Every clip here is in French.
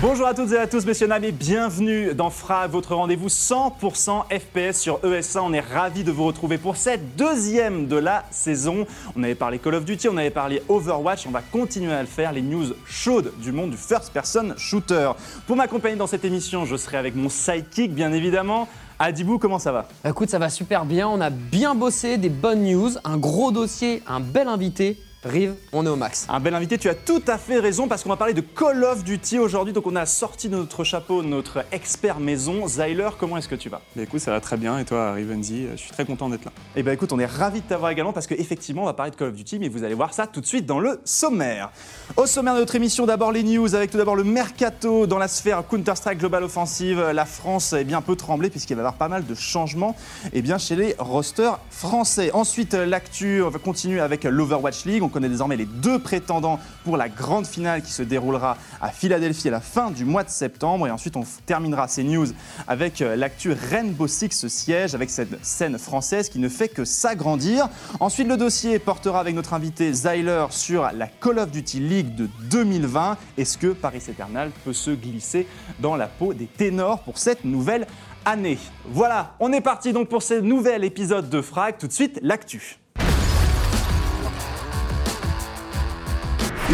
Bonjour à toutes et à tous, messieurs et bienvenue dans FRA, votre rendez-vous 100% FPS sur ES1. On est ravis de vous retrouver pour cette deuxième de la saison. On avait parlé Call of Duty, on avait parlé Overwatch, on va continuer à le faire, les news chaudes du monde du first-person shooter. Pour m'accompagner dans cette émission, je serai avec mon sidekick, bien évidemment. Adibou, comment ça va? Écoute, ça va super bien. On a bien bossé, des bonnes news, un gros dossier, un bel invité. Rive, on est au max. Un bel invité, tu as tout à fait raison parce qu'on va parler de Call of Duty aujourd'hui. Donc on a sorti de notre chapeau notre expert maison. Zyler, comment est-ce que tu vas? Bah écoute, ça va très bien. Et toi, Rivenzi, je suis très content d'être là. Eh ben écoute, on est ravis de t'avoir également parce qu'effectivement, on va parler de Call of Duty, mais vous allez voir ça tout de suite dans le sommaire. Au sommaire de notre émission, d'abord les news avec tout d'abord le mercato dans la sphère Counter-Strike Global Offensive. La France est bien peu tremblée puisqu'il va y avoir pas mal de changements eh bien, chez les rosters français. Ensuite, l'actu, on va continuer avec l'Overwatch League. On connaît désormais les deux prétendants pour la grande finale qui se déroulera à Philadelphie à la fin du mois de septembre. Et ensuite, on terminera ces news avec euh, l'actu Rainbow Six siège, avec cette scène française qui ne fait que s'agrandir. Ensuite, le dossier portera avec notre invité Zyler sur la Call of Duty League de 2020. Est-ce que Paris Eternal peut se glisser dans la peau des ténors pour cette nouvelle année? Voilà, on est parti donc pour ce nouvel épisode de Frag. Tout de suite, l'actu.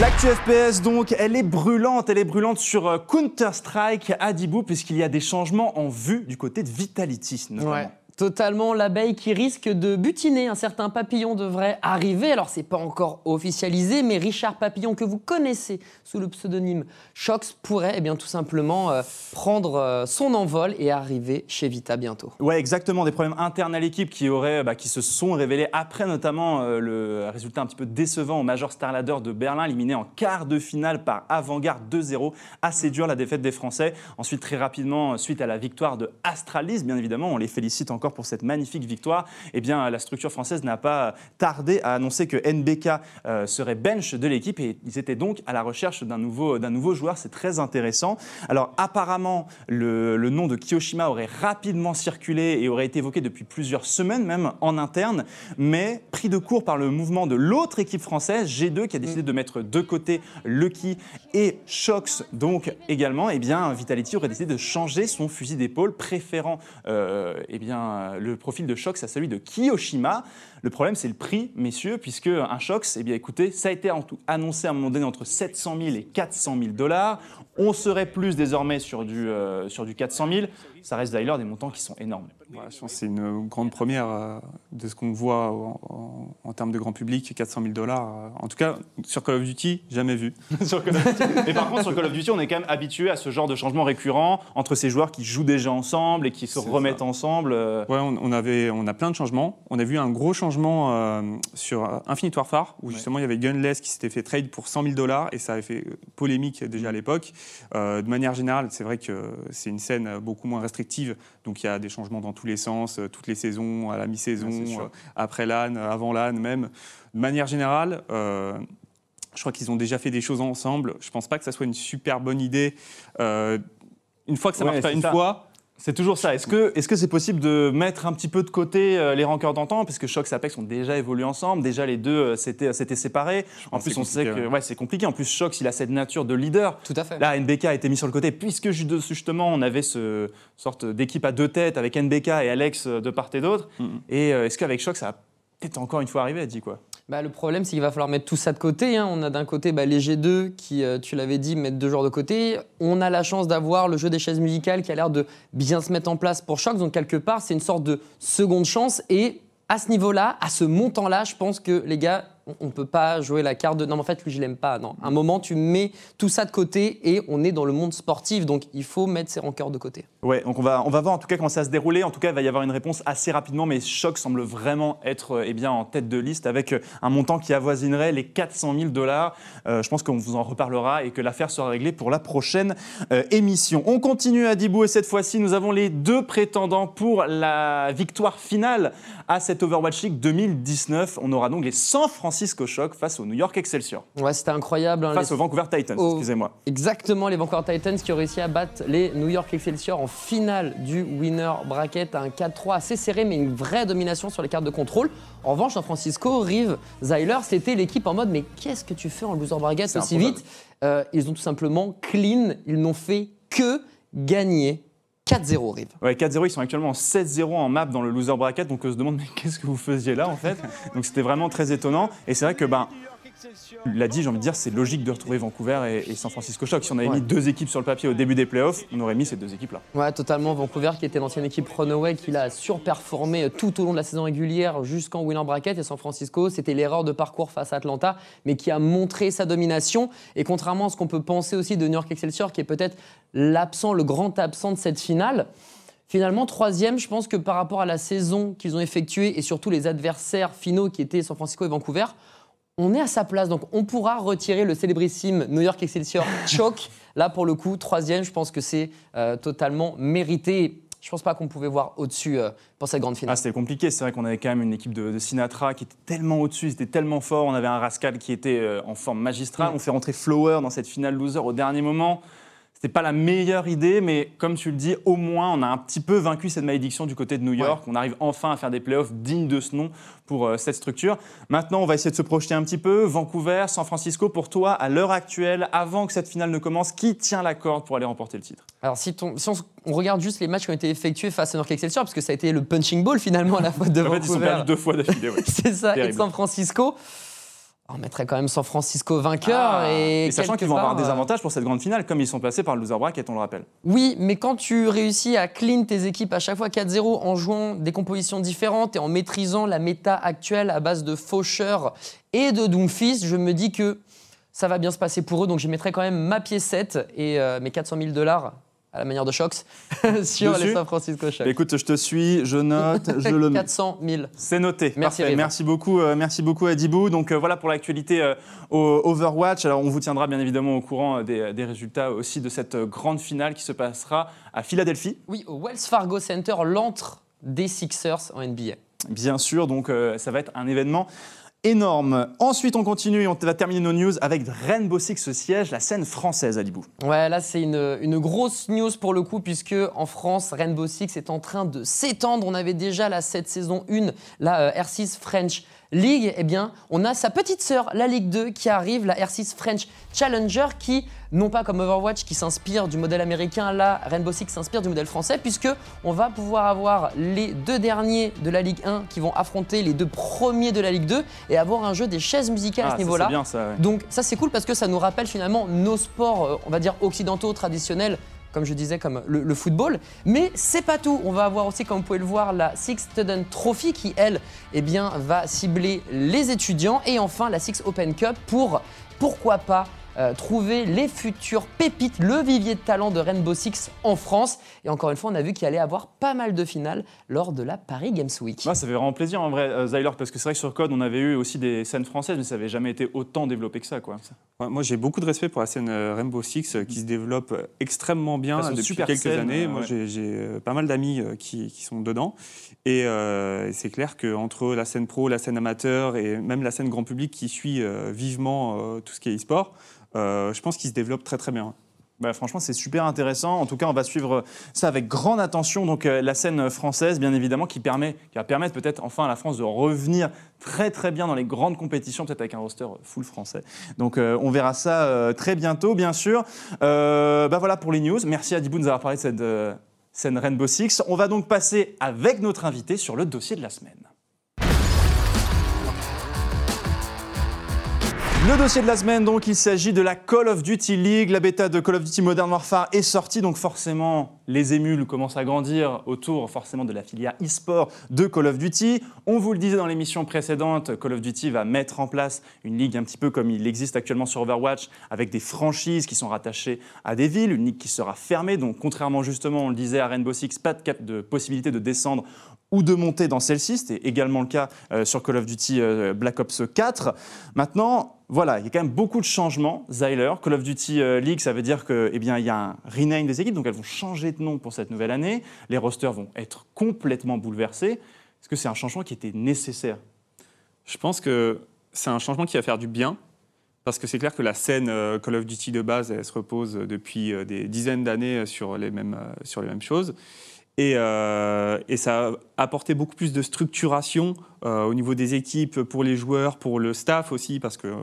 L'actu FPS donc, elle est brûlante, elle est brûlante sur euh, Counter-Strike à Dibou puisqu'il y a des changements en vue du côté de Vitality notamment. Totalement l'abeille qui risque de butiner. Un certain papillon devrait arriver. Alors, c'est pas encore officialisé, mais Richard Papillon, que vous connaissez sous le pseudonyme Shox, pourrait eh bien, tout simplement euh, prendre euh, son envol et arriver chez Vita bientôt. Ouais, exactement. Des problèmes internes à l'équipe qui, bah, qui se sont révélés après notamment euh, le résultat un petit peu décevant au Major Star Ladder de Berlin, éliminé en quart de finale par Avantgarde 2-0. Assez dur la défaite des Français. Ensuite, très rapidement, suite à la victoire de Astralis, bien évidemment, on les félicite encore pour cette magnifique victoire, eh bien, la structure française n'a pas tardé à annoncer que NBK euh, serait bench de l'équipe et ils étaient donc à la recherche d'un nouveau, joueur. C'est très intéressant. Alors, apparemment, le, le nom de Kiyoshima aurait rapidement circulé et aurait été évoqué depuis plusieurs semaines, même en interne, mais pris de court par le mouvement de l'autre équipe française, G2, qui a décidé de mettre de côté Lucky et Shox, donc également, eh bien, Vitality aurait décidé de changer son fusil d'épaule, préférant euh, eh bien, le profil de Shox à celui de Kiyoshima. Le problème, c'est le prix, messieurs, puisque un Shox, eh bien, écoutez, ça a été en tout annoncé à un moment donné entre 700 000 et 400 000 dollars. On serait plus désormais sur du, euh, sur du 400 000. Ça reste d'ailleurs des montants qui sont énormes. Ouais, je pense que c'est une grande première euh, de ce qu'on voit en, en- en termes de grand public, 400 000 dollars. euh, En tout cas, sur Call of Duty, jamais vu. sur Call of Duty. Mais par contre, sur Call of Duty, on est quand même habitué à ce genre de changement récurrent entre ces joueurs qui jouent déjà ensemble et qui se remettent ça. ensemble. euh, Ouais, on, on avait, on a plein de changements. On a vu un gros changement euh, sur euh, Infinite Warfare, où justement il y avait Gunless qui s'était fait trade pour 100 000 dollars, et ça avait fait euh, polémique déjà à l'époque. Euh, de manière générale, c'est vrai que c'est une scène beaucoup moins restrictive, donc il y a des changements dans tous les sens, toutes les saisons, à la mi-saison, Ouais, après l'âne, avant l'âne même. De manière générale, je crois qu'ils ont déjà fait des choses ensemble. Je pense pas que ça soit une super bonne idée. Une fois que ça Ouais, marche pas une ça. fois, C'est toujours ça. Est-ce que c'est possible de mettre un petit peu de côté euh, les rancœurs d'antan? Parce que Shox et Apex ont déjà évolué ensemble, déjà les deux euh, s'étaient s'étaient séparés. En plus, on sait que ouais, c'est compliqué. En plus, Shox, il a cette nature de leader. Tout à fait. Là, NBK a été mis sur le côté puisque justement on avait ce sorte d'équipe à deux têtes avec NBK et Alex euh, de part et d'autre. Mhm. Et euh, est-ce qu'avec Shox ça va peut-être encore une fois arriver, dit quoi? Bah, le problème, c'est qu'il va falloir mettre tout ça de côté. hein. On a d'un côté bah, les G2 qui, euh, tu l'avais dit, mettent deux joueurs de côté. On a la chance d'avoir le jeu des chaises musicales qui a l'air de bien se mettre en place pour Shox. Donc, quelque part, c'est une sorte de seconde chance. Et à ce niveau-là, à ce montant-là, je pense que les gars, on ne peut pas jouer la carte de non, mais en fait, lui, je l'aime pas. Non. À un moment, tu mets tout ça de côté et on est dans le monde sportif. Donc, il faut mettre ses rancœurs de côté. Ouais, donc on va, on va voir en tout cas comment ça va se dérouler. En tout cas, il va y avoir une réponse assez rapidement, mais Choc semble vraiment être euh, eh bien, en tête de liste avec euh, un montant qui avoisinerait les 400 000 dollars. Euh, je pense qu'on vous en reparlera et que l'affaire sera réglée pour la prochaine euh, émission. On continue à Dibou et cette fois-ci, nous avons les deux prétendants pour la victoire finale à cette Overwatch League 2019. On aura donc les San Francisco Shock face au New York Excelsior, Ouais, c'était incroyable. hein, face les- au Vancouver Titans, excusez-moi. Exactement, les Vancouver Titans qui ont réussi à battre les New York Excelsior en finale du winner bracket, un 4-3 assez serré, mais une vraie domination sur les cartes de contrôle. En revanche, San Francisco, Rive, Zyler, c'était l'équipe en mode mais qu'est-ce que tu fais en loser bracket aussi vite Euh, Ils ont tout simplement clean, ils n'ont fait que gagner 4-0 Rive. Ouais, 4-0, ils sont actuellement en 7-0 en map dans le loser bracket, donc on se demande mais qu'est-ce que vous faisiez là en fait? Donc c'était vraiment très étonnant. Et c'est vrai que ben, l'a dit, j'ai envie de dire, c'est logique de retrouver Vancouver et, et San Francisco Shock. Si on avait Ouais. mis deux équipes sur le papier au début des playoffs, on aurait mis ces deux équipes-là. Ouais, totalement. Vancouver, qui était l'ancienne équipe Runaway, qui l'a surperformé tout au long de la saison régulière jusqu'en winner bracket. Et San Francisco, c'était l'erreur de parcours face à Atlanta, mais qui a montré sa domination. Et contrairement à ce qu'on peut penser aussi de New York Excelsior, qui est peut-être l'absent, le grand absent de cette finale, Finalement, troisième, je pense que par rapport à la saison qu'ils ont effectuée et surtout les adversaires finaux qui étaient San Francisco et Vancouver, on est à sa place. Donc on pourra retirer le célébrissime New York Excelsior choke. Là, pour le coup, troisième, je pense que c'est euh, totalement mérité. Je pense pas qu'on pouvait voir au-dessus euh, pour cette grande finale. Ah, c'était compliqué. C'est vrai qu'on avait quand même une équipe de, de Sinatra qui était tellement au-dessus, c'était tellement fort. On avait un Rascal qui était euh, en forme magistrale. Mm. On fait rentrer Flower dans cette finale loser au dernier moment. C'était pas la meilleure idée, mais comme tu le dis, au moins on a un petit peu vaincu cette malédiction du côté de New York. On arrive enfin à faire des playoffs dignes de ce nom pour euh, cette structure. Maintenant, on va essayer de se projeter un petit peu. Vancouver, San Francisco, pour toi, à l'heure actuelle, avant que cette finale ne commence, qui tient la corde pour aller remporter le titre? Alors si, ton- si on, regarde juste les matchs qui ont été effectués face à New York Excelsior, parce que ça a été le punching ball finalement à la faute de En fait, ils sont Vancouver. perdus deux fois d'affilée. ouais. C'est ça, et Terrible. San Francisco. On mettrait quand même San Francisco vainqueur. Ah, et sachant qu'ils vont avoir des euh, avantages pour cette grande finale, comme ils sont placés par le loser bracket, on le rappelle. Oui, mais quand tu réussis à clean tes équipes à chaque fois 4-0 en jouant des compositions différentes et en maîtrisant la méta actuelle à base de Faucheur et de Doomfist, je me dis que ça va bien se passer pour eux. Donc je mettrai quand même ma piécette et euh, mes 400 000 dollars à la manière de Shox sur Dessus les San Francisco Shox. Écoute, je te suis, je note, je le mets. 400 000. C'est noté. Merci, Parfait. Merci beaucoup, euh, merci beaucoup Adibou. Donc euh, voilà pour l'actualité euh, au Overwatch. Alors on vous tiendra bien évidemment au courant euh, des, des résultats aussi de cette grande finale qui se passera à Philadelphie. Oui, au Wells Fargo Center, l'antre des Sixers en NBA. Bien sûr, donc ça va être un événement énorme. Ensuite, on continue et on va terminer nos news avec Rainbow Six siège, la scène française, Adibou. Ouais, là c'est une, une grosse news pour le coup, puisque en France, Rainbow Six est en train de s'étendre. On avait déjà là cette saison 1, la euh, R6 French League. Eh bien, on a sa petite sœur, la Ligue 2, qui arrive, la R6 French Challenger, qui, non pas comme Overwatch, qui s'inspire du modèle américain, là, Rainbow Six s'inspire du modèle français, puisque on va pouvoir avoir les deux derniers de la Ligue 1 qui vont affronter les deux premiers de la Ligue 2 et avoir un jeu des chaises musicales à Ah, ce ça, niveau-là. Ouais. Donc ça c'est cool parce que ça nous rappelle finalement nos sports, euh, on va dire occidentaux traditionnels, comme je disais, comme le, football. Mais c'est pas tout. On va avoir aussi, comme vous pouvez le voir, la Six Student Trophy qui, elle, eh bien, va cibler les étudiants. Et enfin, la Six Open Cup pour, pourquoi pas, euh, trouver les futures pépites, le vivier de talent de Rainbow Six en France. Et encore une fois, on a vu qu'il allait avoir pas mal de finales lors de la Paris Games Week. Moi, ça fait vraiment plaisir en vrai, euh, Zyler, parce que c'est vrai que sur Code, on avait eu aussi des scènes françaises, mais ça n'avait jamais été autant développé que ça. Quoi. Ouais, Moi, j'ai beaucoup de respect pour la scène euh, Rainbow Six euh, qui se développe extrêmement bien depuis super quelques années. euh, Moi, ouais. j'ai pas mal d'amis qui, qui sont dedans. Et euh, c'est clair qu'entre la scène pro, la scène amateur et même la scène grand public qui suit euh, vivement euh, tout ce qui est e-sport, je pense qu'il se développe très très bien. Bah, franchement, c'est super intéressant. En tout cas, on va suivre ça avec grande attention. Donc, euh, la scène française, bien évidemment, qui, permet, qui va permettre peut-être enfin à la France de revenir très très bien dans les grandes compétitions, peut-être avec un roster full français. Donc, euh, on verra ça euh, très bientôt, bien sûr. Euh, bah voilà pour les news. Merci à Dibou de nous avoir parlé de cette euh, scène Rainbow Six. On va donc passer avec notre invité sur le dossier de la semaine. Le dossier de la semaine, donc, il s'agit de la Call of Duty League. La bêta de Call of Duty Modern Warfare est sortie, donc forcément, les émules commencent à grandir autour forcément de la filière e-sport de Call of Duty. On vous le disait dans l'émission précédente, Call of Duty va mettre en place une ligue un petit peu comme il existe actuellement sur Overwatch, avec des franchises qui sont rattachées à des villes, une ligue qui sera fermée. Donc, contrairement justement, on le disait à Rainbow Six, pas de, possibilité de descendre ou de monter dans celle-ci. C'était également le cas euh, sur Call of Duty euh, Black Ops 4. Maintenant, voilà, il y a quand même beaucoup de changements. Zyler, Call of Duty euh, League, ça veut dire que, eh bien, il y a un rename des équipes, donc elles vont changer de nom pour cette nouvelle année. Les rosters vont être complètement bouleversés. Est-ce que c'est un changement qui était nécessaire? Je pense que c'est un changement qui va faire du bien. Parce que c'est clair que la scène euh, Call of Duty de base, elle se repose depuis euh, des dizaines d'années sur, sur les mêmes choses. Et, euh, et ça a apporté beaucoup plus de structuration euh, au niveau des équipes, pour les joueurs, pour le staff aussi, parce que,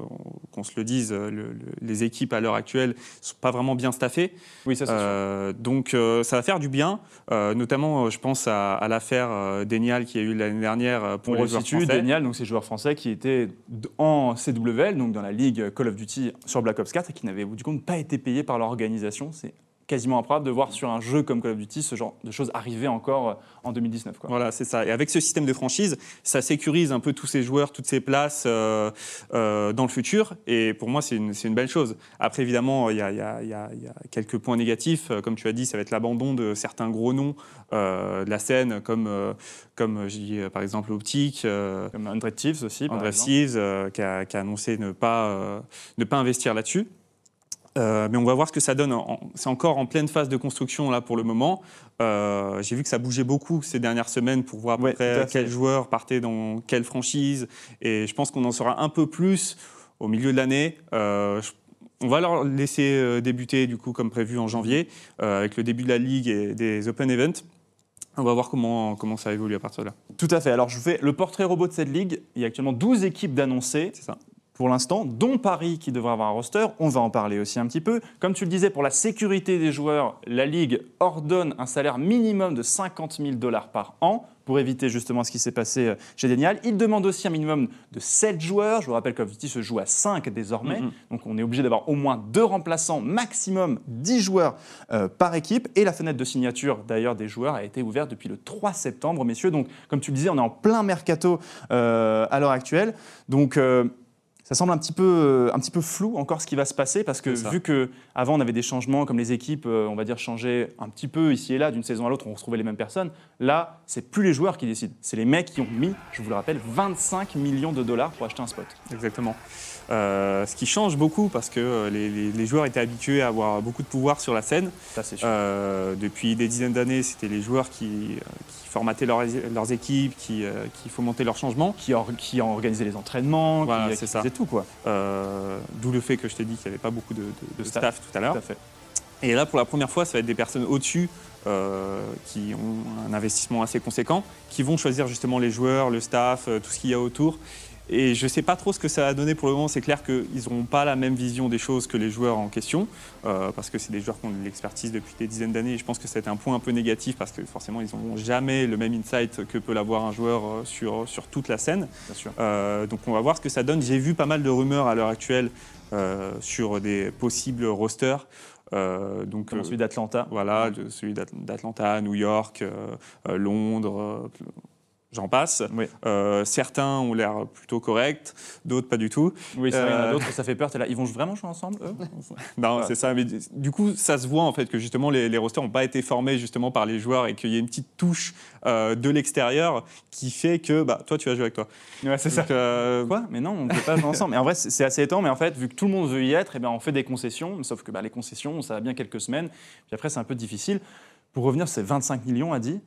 qu'on se le dise, le- le- les équipes à l'heure actuelle ne sont pas vraiment bien staffées. Oui, ça c'est sûr. Euh, donc euh, ça va faire du bien, euh, notamment euh, je pense à, à l'affaire euh, Denial qui a eu l'année dernière euh, pour On les joueurs français. Denial, donc ces joueurs français qui étaient en CWL, donc dans la ligue Call of Duty sur Black Ops 4, et qui n'avaient du coup pas été payés par l'organisation. C'est quasiment improbable de voir sur un jeu comme Call of Duty ce genre de choses arriver encore euh, en 2019. Quoi. Voilà, c'est ça. Et avec ce système de franchise, ça sécurise un peu tous ces joueurs, toutes ces places euh, euh, dans le futur. Et pour moi, c'est une, belle chose. Après, évidemment, il y a, il y a- il y a- il y a quelques points négatifs. Comme tu as dit, ça va être l'abandon de certains gros noms euh, de la scène, comme, comme je dis, par exemple Optic, Comme André Thieves aussi. André euh, qui, a, qui a annoncé ne pas, ne pas investir là-dessus. Euh, mais on va voir ce que ça donne. En- C'est encore en pleine phase de construction là pour le moment. Euh, J'ai vu que ça bougeait beaucoup ces dernières semaines pour voir à peu Ouais, près quels joueurs partaient dans quelle franchise. Et je pense qu'on en saura un peu plus au milieu de l'année. Euh, je- on va leur laisser débuter du coup comme prévu en janvier avec le début de la ligue et des Open Events. On va voir comment, comment ça évolue à partir de là. Tout à fait. Alors, je vous fais le portrait robot de cette ligue. Il y a actuellement 12 équipes d'annoncées. C'est ça. Pour l'instant, dont Paris qui devrait avoir un roster, on va en parler aussi un petit peu. Comme tu le disais, pour la sécurité des joueurs, la Ligue ordonne un salaire minimum de 50 000 dollars par an pour éviter justement ce qui s'est passé euh, chez Denial. Il demande aussi un minimum de 7 joueurs. Je vous rappelle que Duty se joue à 5 désormais. Mhm. Donc on est obligé d'avoir au moins deux remplaçants, maximum 10 joueurs euh, par équipe. Et la fenêtre de signature d'ailleurs des joueurs a été ouverte depuis le 3 septembre, messieurs. Donc comme tu le disais, on est en plein mercato euh, à l'heure actuelle. Donc euh, ça semble un petit, peu, euh, un petit peu flou encore ce qui va se passer parce que vu que avant on avait des changements comme les équipes, euh, on va dire changeaient un petit peu ici et là d'une saison à l'autre, on retrouvait les mêmes personnes. Là, c'est plus les joueurs qui décident, c'est les mecs qui ont mis, je vous le rappelle, 25 millions de dollars pour acheter un spot. Exactement. Euh, ce qui change beaucoup parce que euh, les, les- les joueurs étaient habitués à avoir beaucoup de pouvoir sur la scène. Ça c'est sûr. Euh, depuis des dizaines d'années, c'était les joueurs qui, qui formataient leurs, leurs équipes, qui, qui fomentaient leurs changements. qui, or- qui a organisé les entraînements, Voilà, qui, faisait tout quoi. Euh, D'où le fait que je t'ai dit qu'il n'y avait pas beaucoup de, de- de De staff. staff. tout à l'heure. Et là, pour la première fois, ça va être des personnes au-dessus euh, qui ont un investissement assez conséquent, qui vont choisir justement les joueurs, le staff, tout ce qu'il y a autour. Et je ne sais pas trop ce que ça va donner pour le moment. C'est clair qu'ils n'auront pas la même vision des choses que les joueurs en question, euh, parce que c'est des joueurs qui ont de l'expertise depuis des dizaines d'années. Et je pense que c'est un point un peu négatif, parce que forcément, ils n'auront jamais le même insight que peut l'avoir un joueur euh, sur, sur toute la scène. Bien sûr. Euh, donc on va voir ce que ça donne. J'ai vu pas mal de rumeurs à l'heure actuelle euh, sur des possibles rosters. Euh, donc, Comme celui d'Atlanta. voilà, celui d'At- d'Atlanta, New York, euh, Londres, j'en passe. Oui, Euh, certains ont l'air plutôt corrects, d'autres pas du tout. oui c'est vrai, il y en a Euh, d'autres, ça fait peur. là, Ils vont vraiment jouer ensemble, eux Non, Ouais. c'est ça. Mais du coup, ça se voit en fait que justement les, les rosters n'ont pas été formés justement par les joueurs et qu'il y a une petite touche euh, de l'extérieur qui fait que bah, toi tu vas jouer avec toi. Ouais, c'est ça. Euh, Quoi? Mais non, on ne peut pas jouer ensemble. Mais en vrai, c'est c'est assez étonnant. Mais en fait, vu que tout le monde veut y être, eh ben, on fait des concessions. Sauf que bah, les concessions, ça va bien quelques semaines. Puis après, c'est un peu difficile. Pour revenir, c'est 25 millions, a dit.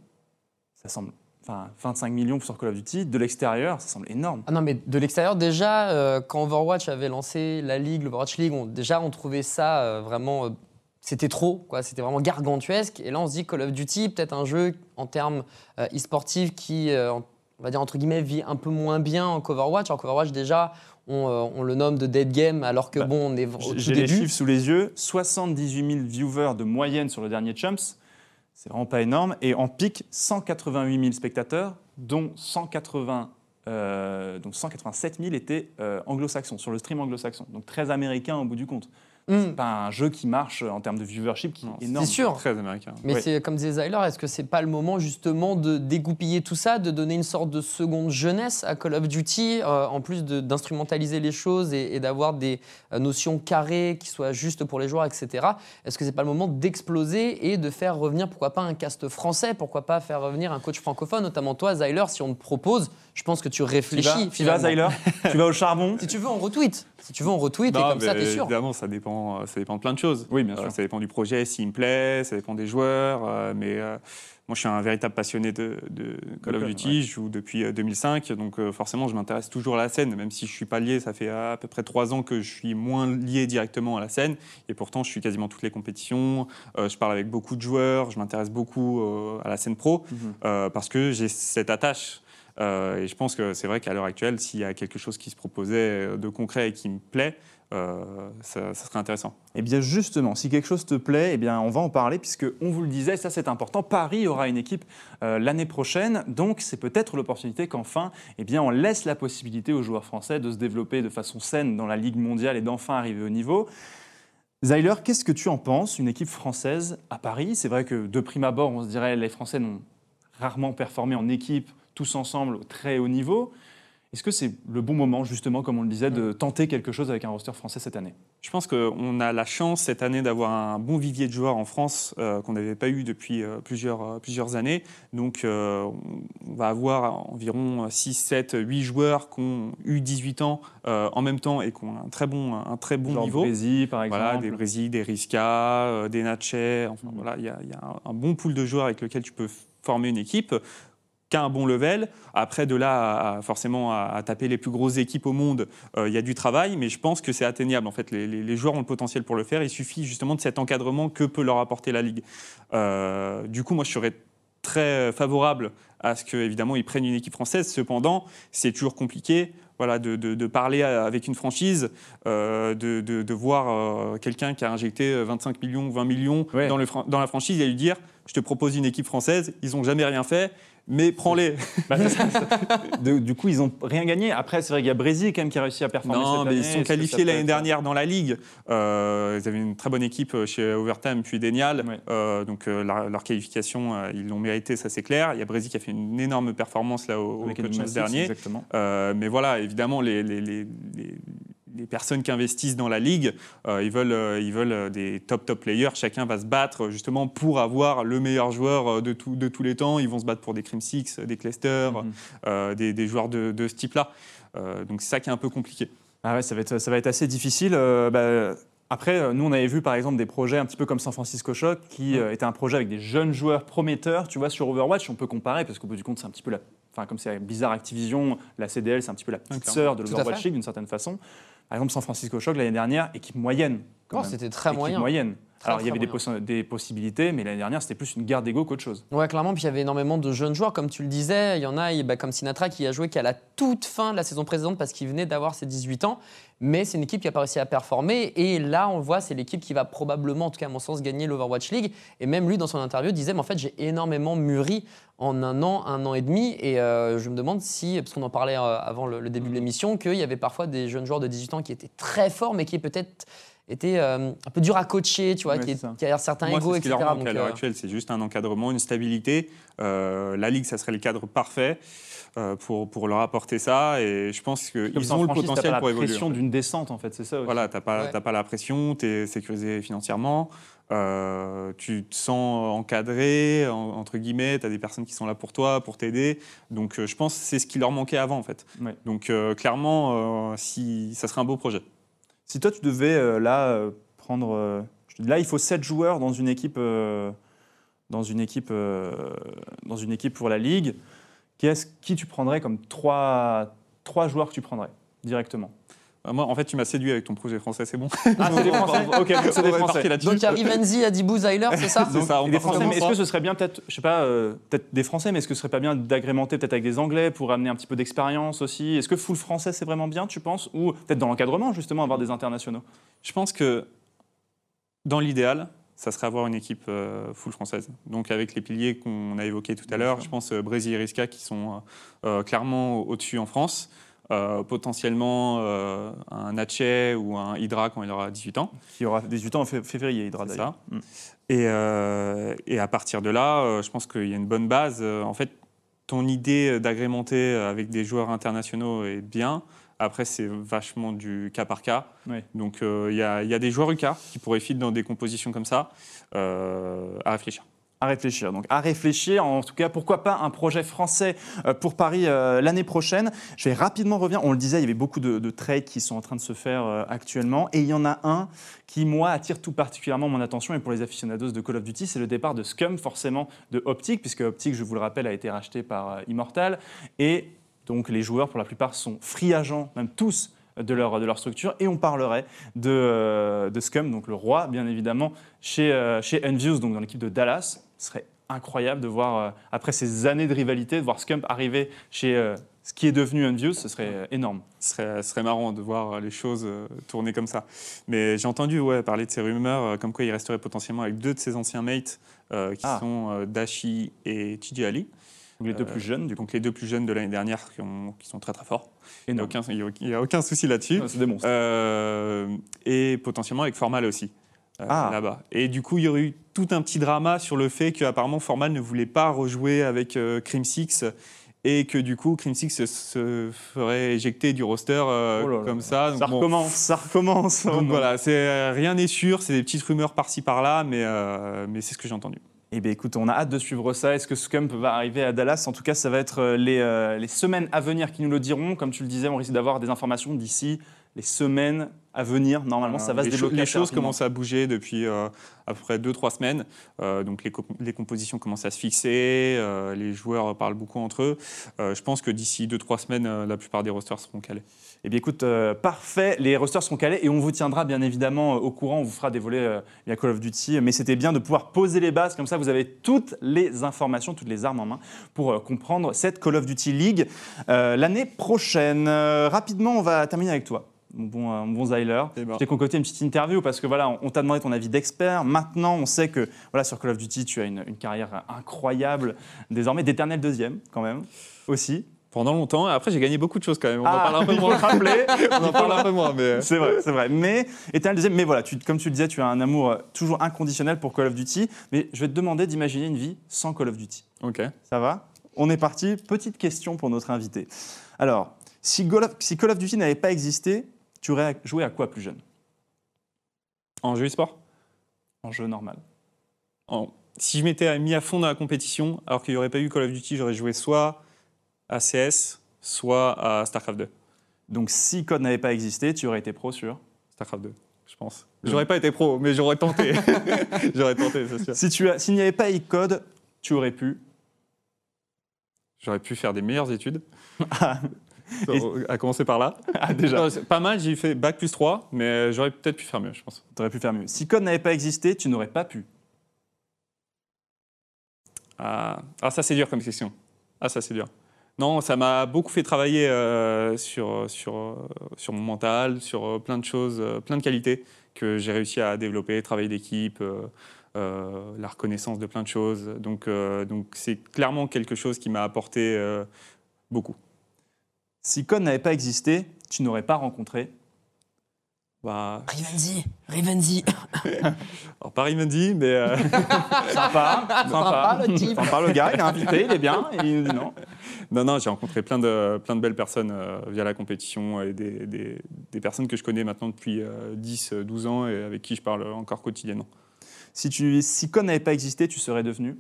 Ça semble. Enfin, 25 millions sur Call of Duty. De l'extérieur, ça semble énorme. Ah non, mais de l'extérieur, déjà, euh, quand Overwatch avait lancé la Ligue, l'Overwatch League, on, déjà, on trouvait ça euh, vraiment. euh, c'était trop, quoi. C'était vraiment gargantuesque. Et là, on se dit Call of Duty, peut-être un jeu en termes e-sportifs qui, on va dire entre guillemets, vit un peu moins bien qu'Overwatch. Alors qu'Overwatch, déjà, on, on le nomme de dead game, alors que Bah, bon, on est J'ai les chiffres sous les yeux. 78 000 viewers de moyenne sur le dernier Chumps. C'est vraiment pas énorme. Et en pic, 188 000 spectateurs, dont 180 euh, donc 187 000 étaient euh, anglo-saxons, sur le stream anglo-saxon. Donc très américain au bout du compte. Hmm. C'est pas un jeu qui marche en termes de viewership qui Non, est énorme. C'est sûr. Très américain. Mais c'est comme disait Zyler, est-ce que c'est pas le moment justement de dégoupiller tout ça, de donner une sorte de seconde jeunesse à Call of Duty, euh, en plus de- d'instrumentaliser les choses et, et d'avoir des euh, notions carrées qui soient justes pour les joueurs, etc. Est-ce que c'est pas le moment d'exploser et de faire revenir, pourquoi pas, un cast français, pourquoi pas faire revenir un coach francophone, notamment toi, Zyler, si on te propose, je pense que tu Tu vas, réfléchis. tu vas. Zyler? Tu vas au charbon? Si tu veux, on retweet. Si tu veux, on retweet et Non, comme ça, t'es sûr. Évidemment, ça dépend, euh, ça dépend de plein de choses. Oui, bien Euh, sûr. ça dépend du projet, s'il me plaît, ça dépend des joueurs. euh, mais euh, moi, je suis un véritable passionné de, de Call of Duty. Je joue depuis euh, 2005, donc euh, forcément, je m'intéresse toujours à la scène, même si je suis pas lié. Ça fait à peu près trois ans que je suis moins lié directement à la scène, et pourtant, je suis quasiment toutes les compétitions. Euh, je parle avec beaucoup de joueurs, je m'intéresse beaucoup euh, à la scène pro Mhm. euh, parce que j'ai cette attache. Euh, et je pense que c'est vrai qu'à l'heure actuelle, s'il y a quelque chose qui se proposait de concret et qui me plaît, euh, ça, serait intéressant. Eh bien justement, si quelque chose te plaît, eh bien on va en parler puisque on vous le disait, ça c'est important. Paris aura une équipe euh, l'année prochaine, donc c'est peut-être l'opportunité qu'enfin, eh bien on laisse la possibilité aux joueurs français de se développer de façon saine dans la Ligue mondiale et d'enfin arriver au niveau. Zyler, qu'est-ce que tu en penses Une équipe française à Paris, c'est vrai que de prime abord, on se dirait les Français n'ont rarement performé en équipe, tous ensemble, au très haut niveau. Est-ce que c'est le bon moment, justement, comme on le disait, de tenter quelque chose avec un roster français cette année? Je pense qu'on a la chance cette année d'avoir un bon vivier de joueurs en France euh, qu'on n'avait pas eu depuis euh, plusieurs, euh, plusieurs années. Donc euh, on va avoir environ 6, 7, 8 joueurs qui ont eu 18 ans en même temps et qui ont un très bon, un très bon Genre niveau. Brésil, par exemple. Voilà, des Brésil, des Risca, des Natchez. Enfin, Mhm. voilà, il y y a un, bon pool de joueurs avec lequel tu peux former une équipe qui a un bon level. Après, de là à, forcément à, taper les plus grosses équipes au monde, euh, il y a du travail, mais je pense que c'est atteignable. En fait, les, joueurs ont le potentiel pour le faire. Il suffit justement de cet encadrement que peut leur apporter la ligue. Euh, du coup, moi, je serais très favorable à ce qu'évidemment ils prennent une équipe française. Cependant, c'est toujours compliqué. Voilà, de, de- de parler avec une franchise, euh, de, de- de voir euh, quelqu'un qui a injecté 25 millions, 20 millions Ouais. dans, le fran- dans la franchise et lui dire je te propose une équipe française, ils n'ont jamais rien fait, mais prends-les. Bah, du coup, ils n'ont rien gagné. Après, c'est vrai qu'il y a Brésil quand même qui a réussi à performer Non, cette mais année. ils sont qualifiés l'année être- dernière dans la ligue. Euh, ils avaient une très bonne équipe chez Overtime puis Denial. Ouais. Euh, donc euh, leur, leur qualification, euh, ils l'ont mérité, ça c'est clair. Il y a Brésil qui a fait une énorme performance là au, Massix, dernier. Exactement. Euh, mais voilà, évidemment, les, les- les- les- les personnes qui investissent dans la ligue, euh, ils veulent, euh, ils veulent euh, des top top players. Chacun va se battre justement pour avoir le meilleur joueur de, tout- de tous les temps. Ils vont se battre pour des Crim Six, des Clayster, Mhm. euh, des, des joueurs de, de ce type-là. Donc c'est ça qui est un peu compliqué. Ah ouais, ça va être, ça va être assez difficile. Bah, après, nous, on avait vu par exemple des projets un petit peu comme San Francisco Shock, qui euh, était un projet avec des jeunes joueurs prometteurs. Tu vois, sur Overwatch, on peut comparer, parce qu'au bout du compte, c'est un petit peu la. Enfin, comme c'est Blizzard Activision, la CDL, c'est un petit peu la petite sœur de l'Overwatch. League d'une certaine façon. Par exemple, San Francisco Shock, l'année dernière, équipe moyenne. quand Oh. C'était très Équipe moyen. moyenne. Très, Alors, il y avait des, possibilités, mais l'année dernière, c'était plus une guerre d'ego qu'autre chose. Ouais, clairement. Puis il y avait énormément de jeunes joueurs, comme tu le disais. Il y en a, bah, comme Sinatra, qui a joué qu'à la toute fin de la saison précédente parce qu'il venait d'avoir ses 18 ans. Mais c'est une équipe qui n'a pas réussi à performer. Et là, on le voit, c'est l'équipe qui va probablement, en tout cas à mon sens, gagner l'Overwatch League. Et même lui, dans son interview, disait Mais en fait, j'ai énormément mûri en un an, un an et demi. Et euh, je me demande si, parce qu'on en parlait euh, avant le, le début de l'émission, qu'il y avait parfois des jeunes joueurs de 18 ans qui étaient très forts, mais qui peut-être étaient euh, un peu durs à coacher, tu vois, Ouais, qui, avaient certains Moi, égos, c'est ce qui etc. leur manque Donc, à l'heure euh, actuelle, c'est juste un encadrement, une stabilité. Euh, la Ligue, ça serait le cadre parfait euh, pour, pour leur apporter ça. Et je pense qu'ils ont le t'as potentiel pas pour la évoluer. pression d'une descente, en fait, c'est ça aussi. Voilà, tu n'as pas, Ouais. t'as pas la pression, tu es sécurisé financièrement, euh, tu te sens encadré, en- entre guillemets, tu as des personnes qui sont là pour toi, pour t'aider. Donc euh, je pense que c'est ce qui leur manquait avant en fait. Ouais. Donc euh, clairement, euh, si, ça serait un beau projet. Si toi, tu devais euh, là euh, prendre. euh, là, il faut 7 joueurs dans une équipe, pour la Ligue. Qui, est-ce- qui tu prendrais comme 3, trois joueurs que tu prendrais directement? Moi, en fait, tu m'as séduit avec ton projet français, c'est bon. Ah, c'est des Français Ok, donc c'est des Français. Donc il y a Rivenzi, Adibou, Zyler, c'est ça C'est ça, on des Français, mais est-ce que ce serait bien peut-être, je sais pas, euh, peut-être des Français, mais est-ce que ce serait pas bien d'agrémenter peut-être avec des Anglais pour amener un petit peu d'expérience aussi? Est-ce que full français c'est vraiment bien, tu penses? Ou peut-être dans l'encadrement justement avoir des internationaux? Je pense que dans l'idéal, ça serait avoir une équipe euh, full française. Donc avec les piliers qu'on a évoqués tout à l'heure, je pense euh, Brésil et Risca qui sont euh, clairement au-dessus en France. Euh, potentiellement euh, un Natchez ou un Hydra quand il aura 18 ans. Qui aura 18 ans en fé- février, Hydra d'ailleurs. Mm. Et, euh, et à partir de là, je pense qu'il y a une bonne base. En fait, ton idée d'agrémenter avec des joueurs internationaux est bien. Après, c'est vachement du cas par cas. Oui. Donc, il y, y a des joueurs UK qui pourraient fit dans des compositions comme ça à réfléchir. À réfléchir. Donc, à réfléchir. En tout cas, pourquoi pas un projet français euh, pour Paris euh, l'année prochaine. Je vais rapidement revenir. On le disait, il y avait beaucoup de, de trades qui sont en train de se faire euh, actuellement. Et il y en a un qui, moi, attire tout particulièrement mon attention. Et pour les aficionados de Call of Duty, c'est le départ de Scum, forcément, de Optic, puisque Optic, je vous le rappelle, a été racheté par Immortal. Et donc, les joueurs, pour la plupart, sont free agents, même tous de leur, de leur structure. Et on parlerait de, de Scum, donc le roi, bien évidemment, chez, chez Envious, donc dans l'équipe de Dallas. Ce serait incroyable de voir, euh, après ces années de rivalité, de voir Scump arriver chez euh, ce qui est devenu Envious. Ce serait euh, énorme. Ce serait, ce serait marrant de voir les choses tourner comme ça. Mais j'ai entendu ouais, parler de ces rumeurs, comme quoi il resterait potentiellement avec deux de ses anciens mates, euh, qui Ah. sont euh, Dashi et TJ Ali. Donc les deux Euh, plus jeunes, du coup. Donc les deux plus jeunes de l'année dernière qui, ont- qui sont très très forts. Il n'y a, a- aucun souci là-dessus. C'est des monstres. Et potentiellement avec Formal aussi. Euh, Ah. là-bas. Et du coup, il y aurait eu tout un petit drama sur le fait qu'apparemment Formal ne voulait pas rejouer avec euh, Crim Six et que du coup Crim Six se, ferait éjecter du roster euh, Oh là là. comme ça. Donc, Ça bon, recommence, ça recommence. donc voilà, c'est, euh, rien n'est sûr, c'est des petites rumeurs par-ci par-là, mais, euh, mais c'est ce que j'ai entendu. Eh bien, écoute, on a hâte de suivre ça. Est-ce que Scump va arriver à Dallas? En tout cas, ça va être les, euh, les semaines à venir qui nous le diront. Comme tu le disais, on risque d'avoir des informations d'ici les semaines à venir. Normalement, ça va les se débloquer. Les choses commencent à bouger depuis euh, à peu près 2-3 semaines. Euh, donc les, co- les compositions commencent à se fixer, euh, les joueurs parlent beaucoup entre eux. Euh, je pense que d'ici 2-3 semaines, la plupart des rosters seront calés. Eh bien, écoute, parfait. Les rosters seront calés et on vous tiendra bien évidemment au courant. On vous fera dévoiler via Call of Duty. Mais c'était bien de pouvoir poser les bases. Comme ça, vous avez toutes les informations, toutes les armes en main pour comprendre cette Call of Duty League l'année prochaine. Rapidement, on va terminer avec toi. Mon bon, euh, mon bon Zyler. Eh ben. J'ai concocté une petite interview parce que voilà, on, on t'a demandé ton avis d'expert. Maintenant, on sait que voilà, sur Call of Duty, tu as une, une carrière incroyable, désormais d'éternel deuxième quand même aussi. Pendant longtemps, et après j'ai gagné beaucoup de choses quand même. On en Ah, parle un peu moins. le rappeler. On en parle un peu moins, mais. euh, C'est vrai, c'est vrai. Mais éternel deuxième. Mais voilà, tu, comme tu le disais, tu as un amour euh, toujours inconditionnel pour Call of Duty. Mais je vais te demander d'imaginer une vie sans Call of Duty. Ok. Ça va? On est parti. Petite question pour notre invité. Alors, si Call of, si Call of Duty n'avait pas existé, tu aurais joué à quoi plus jeune? En jeu e-sport? En jeu normal. En- Si je m'étais mis à fond dans la compétition, alors qu'il n'y aurait pas eu Call of Duty, j'aurais joué soit à CS, soit à StarCraft 2. Donc, si Code n'avait pas existé, tu aurais été pro sur. StarCraft 2, je pense. J'aurais pas été pro, mais j'aurais tenté. j'aurais tenté, c'est sûr. Si tu as- s'il n'y avait pas e-code, tu aurais pu. J'aurais pu faire des meilleures études. Et- à commencer par là. Ah, déjà. C'est pas mal, j'ai fait bac plus 3, mais j'aurais peut-être pu faire mieux, je pense. Pu faire mieux. Si Code n'avait pas existé, tu n'aurais pas pu. Ah, ah, ça c'est dur comme question. Ah, ça c'est dur. Non, ça m'a beaucoup fait travailler euh, sur, sur, euh, sur mon mental, sur euh, plein de choses, euh, plein de qualités que j'ai réussi à développer, travail d'équipe, euh, euh, la reconnaissance de plein de choses. Donc, euh, donc c'est clairement quelque chose qui m'a apporté euh, beaucoup. Si Code n'avait pas existé, tu n'aurais pas rencontré. Bah, Rivenzi, Rivenzi. alors, pas Rivendi, mais euh, Sympa, sympa. Sympa, le type. Sympa, le gars, il est invité, il est bien, et il nous dit non. non, non, j'ai rencontré plein de, plein de belles personnes euh, via la compétition et des, des- des personnes que je connais maintenant depuis 10-12 ans et avec qui je parle encore quotidiennement. Si, tu, si Code n'avait pas existé, tu serais devenu?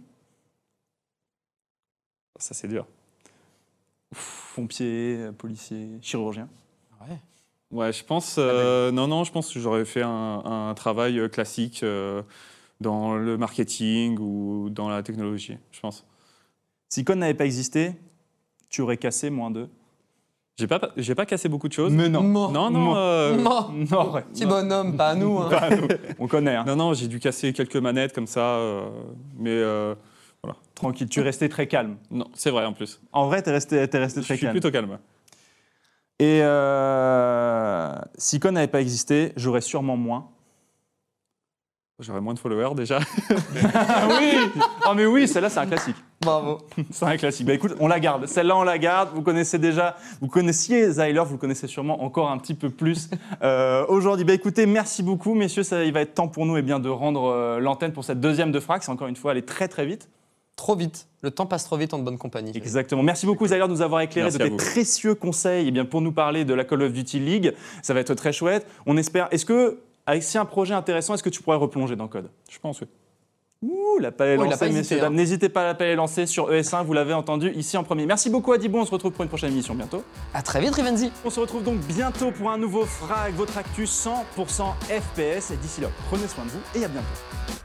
Ça, c'est dur. Pompier, euh, policier, chirurgien. Ouais, je pense. euh, non, non, je pense que j'aurais fait un, un travail euh, classique euh, dans le marketing ou dans la technologie, je pense. Si Code n'avait pas existé, tu aurais cassé moins de. J'ai pas, j'ai pas cassé beaucoup de choses. Mais non. Mo- Non, non, euh, ouais. Petit bonhomme, pas à nous. hein. Pas nous. On connaît, hein. non, non, j'ai dû casser quelques manettes comme ça, euh, mais tranquille. Tu es resté très calme. non, c'est vrai en plus. En vrai, tu es resté, t'es resté Je très suis calme. plutôt calme. Et euh, si Code n'avait pas existé, j'aurais sûrement moins. J'aurais moins de followers déjà. Ah oui Oh mais oui, celle-là c'est un classique. Bravo. C'est un classique. Bah écoute, on la garde. Celle-là, on la garde. Vous connaissez déjà, vous connaissiez Zyler, vous le connaissez sûrement encore un petit peu plus euh, aujourd'hui. Bah écoutez, merci beaucoup, messieurs. Ça, il va être temps pour nous eh bien, de rendre euh, l'antenne pour cette deuxième de Frax. Encore une fois, elle est très très vite. Trop vite. Le temps passe trop vite en de bonne compagnie. Exactement. Merci beaucoup, Zyler, de nous avoir éclairé Merci de tes vous. précieux conseils eh bien, pour nous parler de la Call of Duty League. Ça va être très chouette. On espère. Est-ce que, avec si un projet intéressant, est-ce que tu pourrais replonger dans Code? Je pense, oui. Ouh, l'appel est Oh, lancé, messieurs, hein. dames. N'hésitez pas à l'appeler est lancé sur ES1, vous l'avez entendu ici en premier. Merci beaucoup, Adibon. On se retrouve pour une prochaine émission bientôt. À très vite, Rivenzi. On se retrouve donc bientôt pour un nouveau frag, votre actu 100% FPS. Et d'ici là, prenez soin de vous et à bientôt.